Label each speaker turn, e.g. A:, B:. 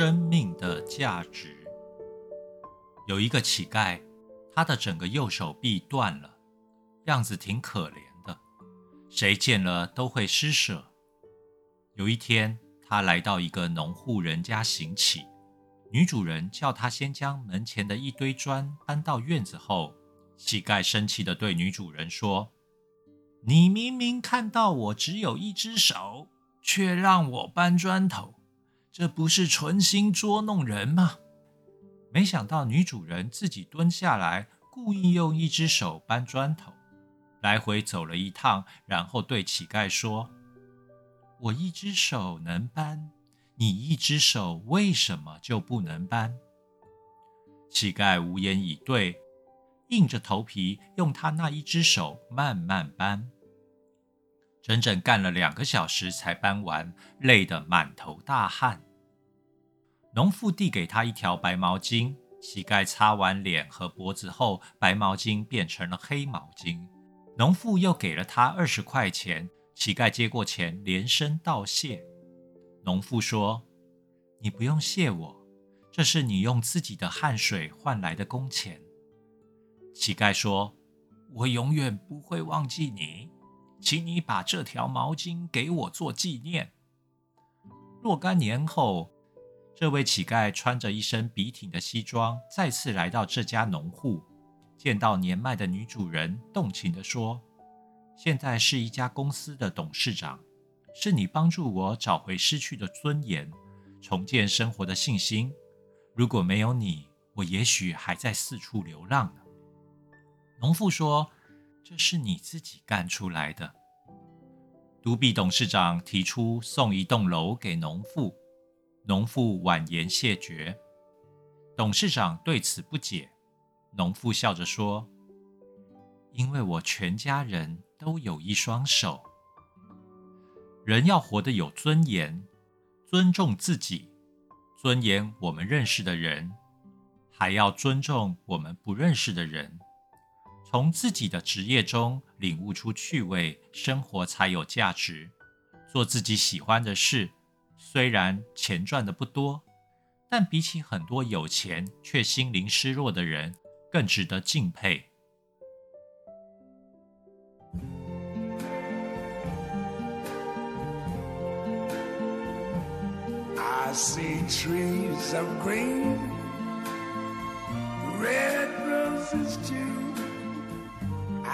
A: 生命的价值。有一个乞丐，他的整个右手臂断了，样子挺可怜的，谁见了都会施舍。有一天，他来到一个农户人家行乞，女主人叫他先将门前的一堆砖搬到院子后，乞丐生气地对女主人说：“你明明看到我只有一只手，却让我搬砖头，这不是存心捉弄人吗？”没想到女主人自己蹲下来，故意用一只手搬砖头，来回走了一趟，然后对乞丐说：“我一只手能搬，你一只手为什么就不能搬？”乞丐无言以对，硬着头皮用他那一只手慢慢搬，整整干了两个小时才搬完，累得满头大汗。农妇递给他一条白毛巾，乞丐擦完脸和脖子后，白毛巾变成了黑毛巾。农妇又给了他二十块钱，乞丐接过钱，连声道谢。农妇说：“你不用谢我，这是你用自己的汗水换来的工钱。”乞丐说：“我永远不会忘记你，请你把这条毛巾给我做纪念。”若干年后。这位乞丐穿着一身笔挺的西装，再次来到这家农户，见到年迈的女主人，动情地说：“现在是一家公司的董事长，是你帮助我找回失去的尊严，重建生活的信心。如果没有你，我也许还在四处流浪呢。”农妇说：“这是你自己干出来的。”独臂董事长提出送一栋楼给农妇。农妇婉言谢绝，董事长对此不解。农妇笑着说：“因为我全家人都有一双手。人要活得有尊严，尊重自己，尊严我们认识的人，还要尊重我们不认识的人。从自己的职业中领悟出趣味，生活才有价值。做自己喜欢的事。”虽然钱赚的不多，但比起很多有钱却心灵失落的人，更值得敬佩。
B: Red Roses，金